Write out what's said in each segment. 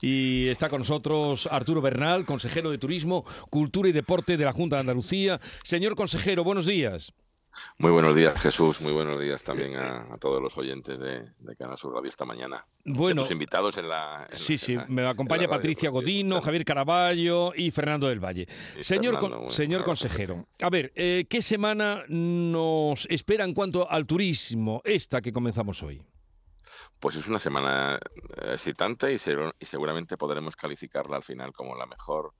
Y está con nosotros Arturo Bernal, consejero de Turismo, Cultura y Deporte de la Junta de Andalucía. Señor consejero, buenos días. Muy buenos días, Jesús. Muy buenos días también a, todos los oyentes de, Canal Sur Radio esta mañana. Bueno, los invitados en la. sí, sí, me acompaña Patricia Godino, Javier Caraballo y Fernando del Valle. señor, señor consejero, a ver, eh, ¿qué semana nos espera en cuanto al turismo esta que comenzamos hoy? Pues es una semana eh, excitante y, seguramente podremos calificarla al final como la mejor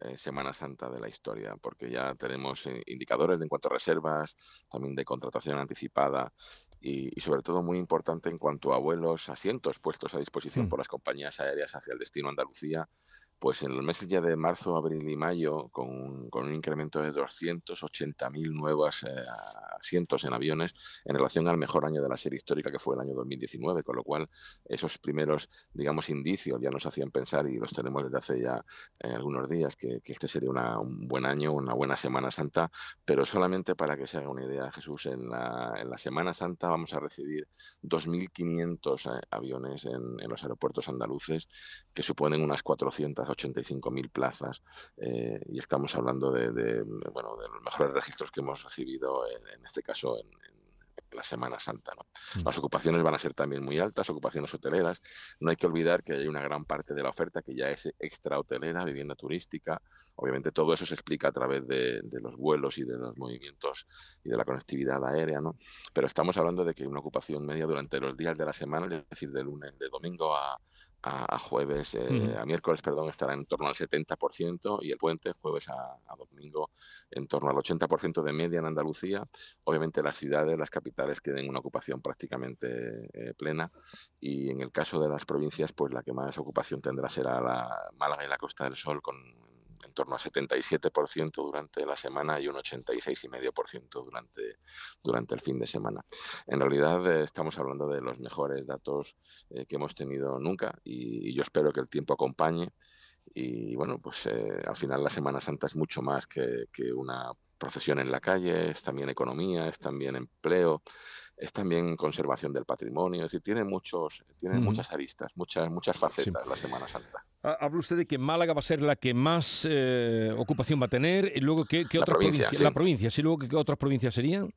eh, Semana Santa de la historia, porque ya tenemos eh, indicadores en cuanto a reservas, también de contratación anticipada y, sobre todo muy importante en cuanto a vuelos, asientos puestos a disposición mm. por las compañías aéreas hacia el destino Andalucía, pues en los meses ya de marzo, abril y mayo, con, un incremento de 280.000 nuevos eh, asientos en aviones en relación al mejor año de la serie histórica que fue el año 2019, con lo cual esos primeros, digamos, indicios ya nos hacían pensar y los tenemos desde hace ya eh, algunos días que, este sería un buen año, una buena Semana Santa, pero solamente para que se haga una idea, Jesús, en la, en la Semana Santa vamos a recibir 2.500 eh, aviones en, en los aeropuertos andaluces que suponen unas 400 85.000 plazas eh, y estamos hablando de, bueno, de los mejores registros que hemos recibido en, este caso en, la Semana Santa. ¿no? Mm. Las ocupaciones van a ser también muy altas, ocupaciones hoteleras. No hay que olvidar que hay una gran parte de la oferta que ya es extra hotelera, vivienda turística. Obviamente todo eso se explica a través de, de, los vuelos y de los movimientos y de la conectividad aérea. ¿no? Pero estamos hablando de que una ocupación media durante los días de la semana, es decir, de lunes, de domingo a, a, jueves, eh, a miércoles, perdón, estará en torno al 70% y el puente jueves a, domingo en torno al 80% de media en Andalucía. Obviamente las ciudades, las capitales tienen una ocupación prácticamente eh, plena y en el caso de las provincias, pues la que más ocupación tendrá será la Málaga y la Costa del Sol con en torno a 77% durante la semana y un 86,5% durante, durante el fin de semana. En realidad eh, estamos hablando de los mejores datos eh, que hemos tenido nunca y, yo espero que el tiempo acompañe. Y bueno, pues eh, al final la Semana Santa es mucho más que, que una procesión en la calle, es también economía, es también empleo, es también conservación del patrimonio, es decir, tiene muchos, tiene muchas aristas, muchas, muchas facetas la Semana Santa. Habla usted de que Málaga va a ser la que más eh, ocupación va a tener, y luego qué, qué otra provincia, la provincia, sí, luego qué otras provincias serían.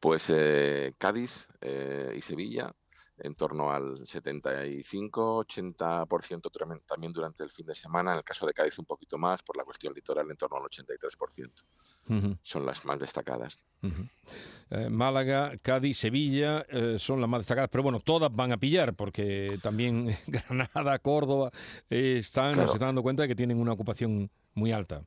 Pues eh, Cádiz eh, y Sevilla, en torno al 75-80% también durante el fin de semana. En el caso de Cádiz un poquito más, por la cuestión litoral en torno al 83%. Son las más destacadas. Eh, Málaga, Cádiz, Sevilla eh, son las más destacadas, pero bueno, todas van a pillar porque también Granada, Córdoba están, se están dando cuenta de que tienen una ocupación muy alta.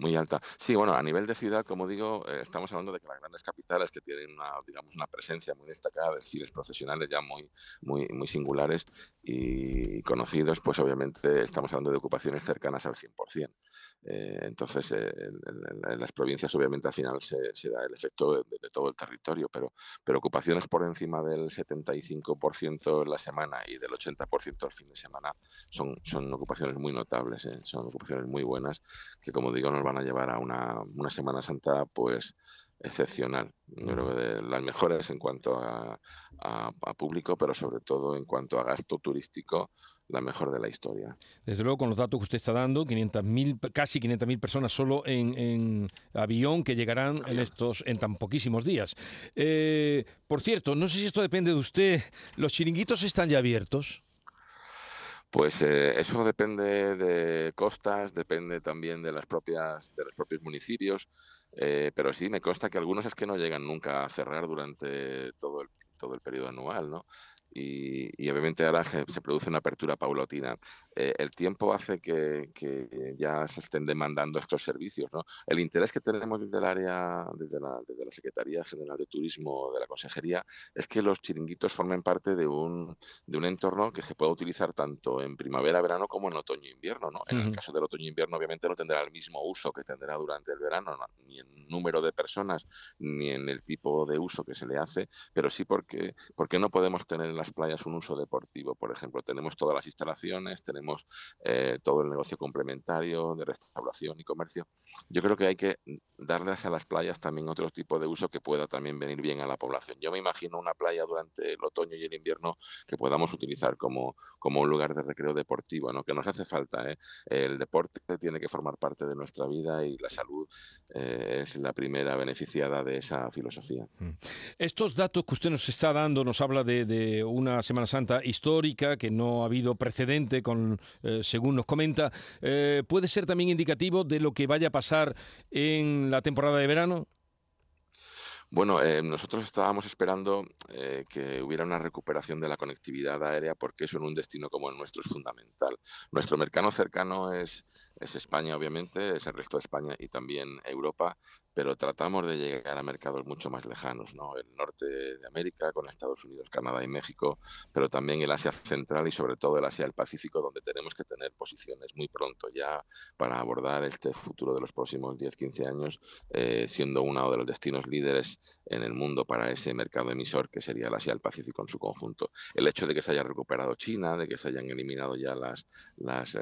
Muy alta. Sí, bueno, a nivel de ciudad, como digo, eh, estamos hablando de que las grandes capitales que tienen una, digamos, una presencia muy destacada de desfiles profesionales ya muy, muy, muy singulares y conocidos, pues obviamente estamos hablando de ocupaciones cercanas al 100%. Eh, entonces, eh, en, las provincias obviamente al final se, da el efecto de, todo el territorio, pero, pero ocupaciones por encima del 75% en la semana y del 80% el fin de semana son, son ocupaciones muy notables, son ocupaciones muy buenas que, como digo, nos van a llevar a una, una Semana Santa pues excepcional. Yo creo que de las mejores en cuanto a, público, pero sobre todo en cuanto a gasto turístico, la mejor de la historia. Desde luego, con los datos que usted está dando, 500.000, casi 500.000 personas solo en, avión que llegarán en estos en tan poquísimos días. Eh, por cierto, no sé si esto depende de usted. ¿Los chiringuitos están ya abiertos? Pues eh, eso depende de costas, depende también de las propias de los propios municipios, eh, pero sí me consta que algunos es que no llegan nunca a cerrar durante todo el todo el periodo anual, ¿no? Y, obviamente ahora se, produce una apertura paulatina. Eh, el tiempo hace que, ya se estén demandando estos servicios. ¿no? El interés que tenemos desde el área, desde la, desde la Secretaría General de Turismo de la Consejería, es que los chiringuitos formen parte de un, de un entorno que se puede utilizar tanto en primavera, verano como en otoño e invierno. ¿no? En el caso del otoño e invierno, obviamente no tendrá el mismo uso que tendrá durante el verano, ni en número de personas, ni en el tipo de uso que se le hace, pero sí porque, porque no podemos tener las playas un uso deportivo, por ejemplo. Tenemos todas las instalaciones, tenemos eh, todo el negocio complementario de restauración y comercio. Yo creo que hay que darles a las playas también otro tipo de uso que pueda también venir bien a la población. Yo me imagino una playa durante el otoño y el invierno que podamos utilizar como, como un lugar de recreo deportivo, ¿no? que nos hace falta. ¿eh? El deporte tiene que formar parte de nuestra vida y la salud eh, es la primera beneficiada de esa filosofía. Mm. Estos datos que usted nos está dando nos habla de, una Semana Santa histórica que no ha habido precedente, con, eh, según nos comenta. ¿Puede ser también indicativo de lo que vaya a pasar en la temporada de verano? Bueno, eh, nosotros estábamos esperando eh, que hubiera una recuperación de la conectividad aérea porque eso en un destino como el nuestro es fundamental. Nuestro mercado cercano es, es España, obviamente, es el resto de España y también Europa, pero tratamos de llegar a mercados mucho más lejanos, ¿no? El norte de América con Estados Unidos, Canadá y México, pero también el Asia Central y sobre todo el Asia del Pacífico, donde tenemos que tener posiciones muy pronto ya para abordar este futuro de los próximos 10-15 años, eh, siendo uno de los destinos líderes en el mundo para ese mercado emisor que sería el Asia del Pacífico en su conjunto. El hecho de que se haya recuperado China, de que se hayan eliminado ya las, las, eh,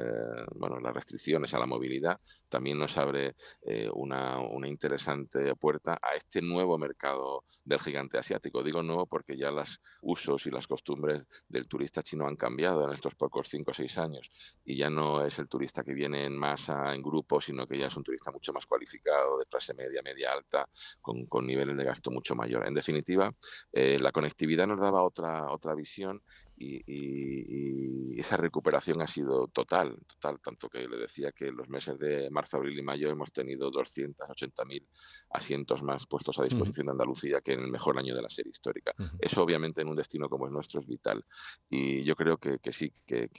bueno, las restricciones a la movilidad, también nos abre eh, una, una interesante puerta a este nuevo mercado del gigante asiático. Digo nuevo porque ya los usos y las costumbres del turista chino han cambiado en estos pocos 5 o 6 años y ya no es el turista que viene en masa, en grupo, sino que ya es un turista mucho más cualificado, de clase media, media alta, con, niveles de gasto mucho mayor. En definitiva, eh, la conectividad nos daba otra, otra visión y, esa recuperación ha sido total, total, tanto que le decía que en los meses de marzo, abril y mayo hemos tenido 280.000 asientos más puestos a disposición de Andalucía que en el mejor año de la serie histórica. Eso obviamente en un destino como el nuestro es vital y yo creo que, sí, que,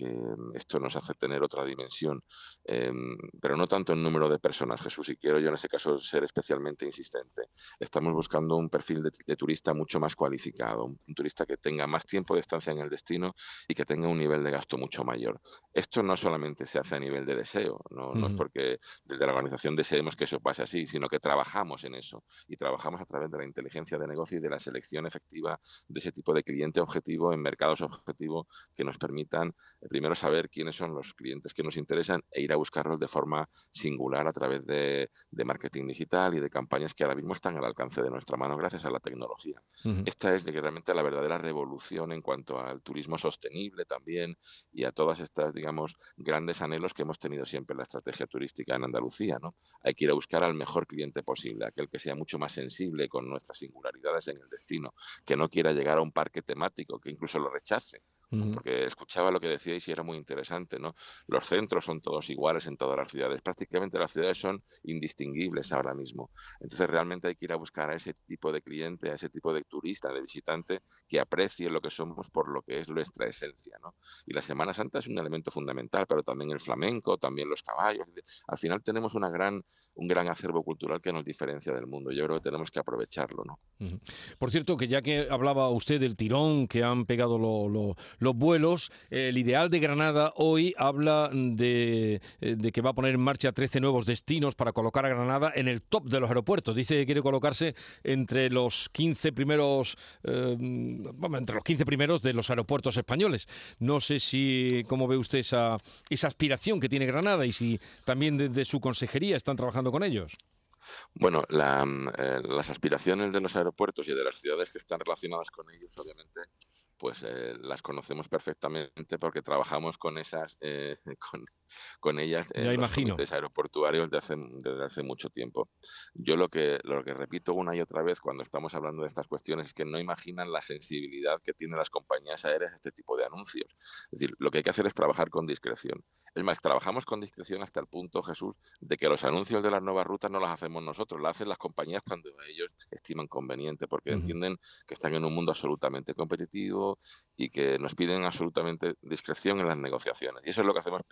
esto nos hace tener otra dimensión, em, pero no tanto en número de personas, Jesús, y quiero yo en ese caso ser especialmente insistente. Estamos buscando un perfil de, de turista mucho más cualificado, un turista que tenga más tiempo de estancia en el destino y que tenga un nivel de gasto mucho mayor. Esto no solamente se hace a nivel de deseo, no, no es porque desde la organización deseemos que eso pase así, sino que trabajamos en eso y trabajamos a través de la inteligencia de negocio y de la selección efectiva de ese tipo de cliente objetivo en mercados objetivos que nos permitan eh, primero saber quiénes son los clientes que nos interesan e ir a buscarlos de forma singular a través de, de marketing digital y de campañas que ahora mismo están al alcance de nuestra mano gracias a la tecnología. Esta es realmente la verdadera revolución en cuanto al turismo sostenible también y a todas estas, digamos, grandes anhelos que hemos tenido siempre en la estrategia turística en Andalucía, ¿no? Hay que ir a buscar al mejor cliente posible, aquel que sea mucho más sensible con nuestras singularidades en el destino, que no quiera llegar a un parque temático, que incluso lo rechace, porque escuchaba lo que decíais y era muy interesante, ¿no? Los centros son todos iguales en todas las ciudades, prácticamente las ciudades son indistinguibles ahora mismo. Entonces realmente hay que ir a buscar a ese tipo de cliente, a ese tipo de turista, de visitante que aprecie lo que somos por lo que es nuestra esencia, ¿no? Y la Semana Santa es un elemento fundamental, pero también el flamenco, también los caballos. Al final tenemos una gran, un gran acervo cultural que nos diferencia del mundo. Yo creo que tenemos que aprovecharlo, ¿no? Por cierto, que ya que hablaba usted del tirón que han pegado los los vuelos. El ideal de Granada hoy habla de, eh, que va a poner en marcha 13 nuevos destinos para colocar a Granada en el top de los aeropuertos. Dice que quiere colocarse entre los 15 primeros, eh, entre los 15 primeros de los aeropuertos españoles. No sé si, cómo ve usted esa, esa aspiración que tiene Granada y si también desde su consejería están trabajando con ellos. Bueno, eh, las aspiraciones de los aeropuertos y de las ciudades que están relacionadas con ellos, obviamente, pues eh, las conocemos perfectamente porque trabajamos con esas, eh, con, ellas en los comités aeroportuarios desde hace, desde hace mucho tiempo. Yo lo que, lo que repito una y otra vez cuando estamos hablando de estas cuestiones es que no imaginan la sensibilidad que tienen las compañías aéreas a este tipo de anuncios. Es decir, lo que hay que hacer es trabajar con discreción. Es más, trabajamos con discreción hasta el punto, Jesús, de que los anuncios de las nuevas rutas no las hacemos nosotros, las hacen las compañías cuando ellos estiman conveniente, porque entienden que están en un mundo absolutamente competitivo y que nos piden absolutamente discreción en las negociaciones. Y eso es lo que hacemos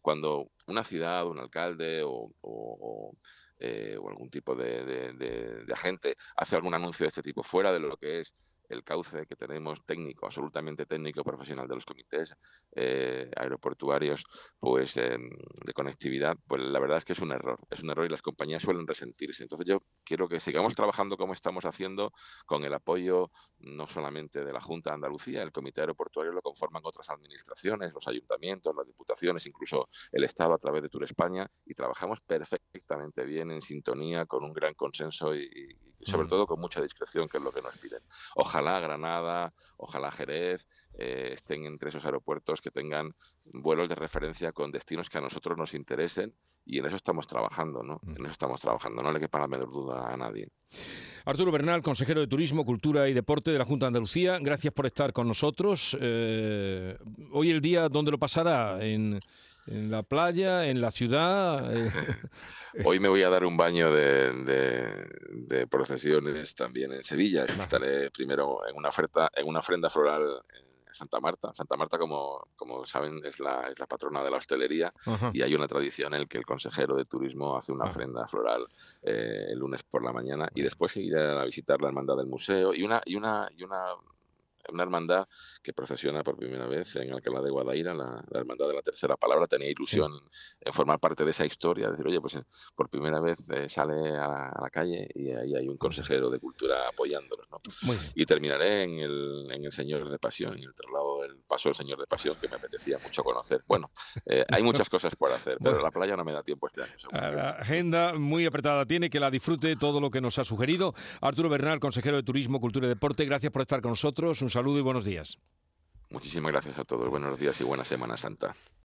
Cuando una ciudad, un alcalde o, eh, algún tipo de, agente hace algún anuncio de este tipo fuera de lo que es el cauce que tenemos técnico, absolutamente técnico, profesional de los comités eh, aeroportuarios, pues em, de conectividad, pues la verdad es que es un error, es un error y las compañías suelen resentirse. Entonces yo quiero que sigamos trabajando como estamos haciendo, con el apoyo no solamente de la Junta de Andalucía, el comité aeroportuario lo conforman otras administraciones, los ayuntamientos, las diputaciones, incluso el Estado a través de Tour España, y trabajamos perfectamente bien en sintonía, con un gran consenso y, sobre mm. todo con mucha discreción, que es lo que nos piden. Ojalá Granada, ojalá Jerez eh, estén entre esos aeropuertos que tengan vuelos de referencia con destinos que a nosotros nos interesen y en eso estamos trabajando, ¿no? Mm. En eso estamos trabajando, no le quepa la menor duda a nadie. Arturo Bernal, consejero de Turismo, Cultura y Deporte de la Junta de Andalucía, gracias por estar con nosotros. Eh, hoy el día, ¿dónde lo pasará? ¿En, la playa, en la ciudad? Eh, hoy me voy a dar un baño de, procesiones también en Sevilla. Estaré primero en una, oferta, en una ofrenda floral Santa Marta. Santa Marta, como, como saben, es la, es la patrona de la hostelería y hay una tradición en la que el consejero de turismo hace una ofrenda floral eh, el lunes por la mañana y después iré a visitar la hermandad del museo y una, y una, y una una hermandad que procesiona por primera vez en Alcalá de Guadaira, la, hermandad de la tercera palabra, tenía ilusión en formar parte de esa historia, decir, oye, pues eh, por primera vez eh, sale a la, calle y ahí hay un consejero de cultura apoyándolos, ¿no? Y terminaré en el, en el Señor de Pasión, en el traslado del paso del Señor de Pasión, que me apetecía mucho conocer. Bueno, eh, hay muchas cosas por hacer, pero la playa no me da tiempo este año. La agenda muy apretada tiene, que la disfrute todo lo que nos ha sugerido. Arturo Bernal, consejero de Turismo, Cultura y Deporte, gracias por estar con nosotros saludo y buenos días. Muchísimas gracias a todos. Buenos días y buena Semana Santa.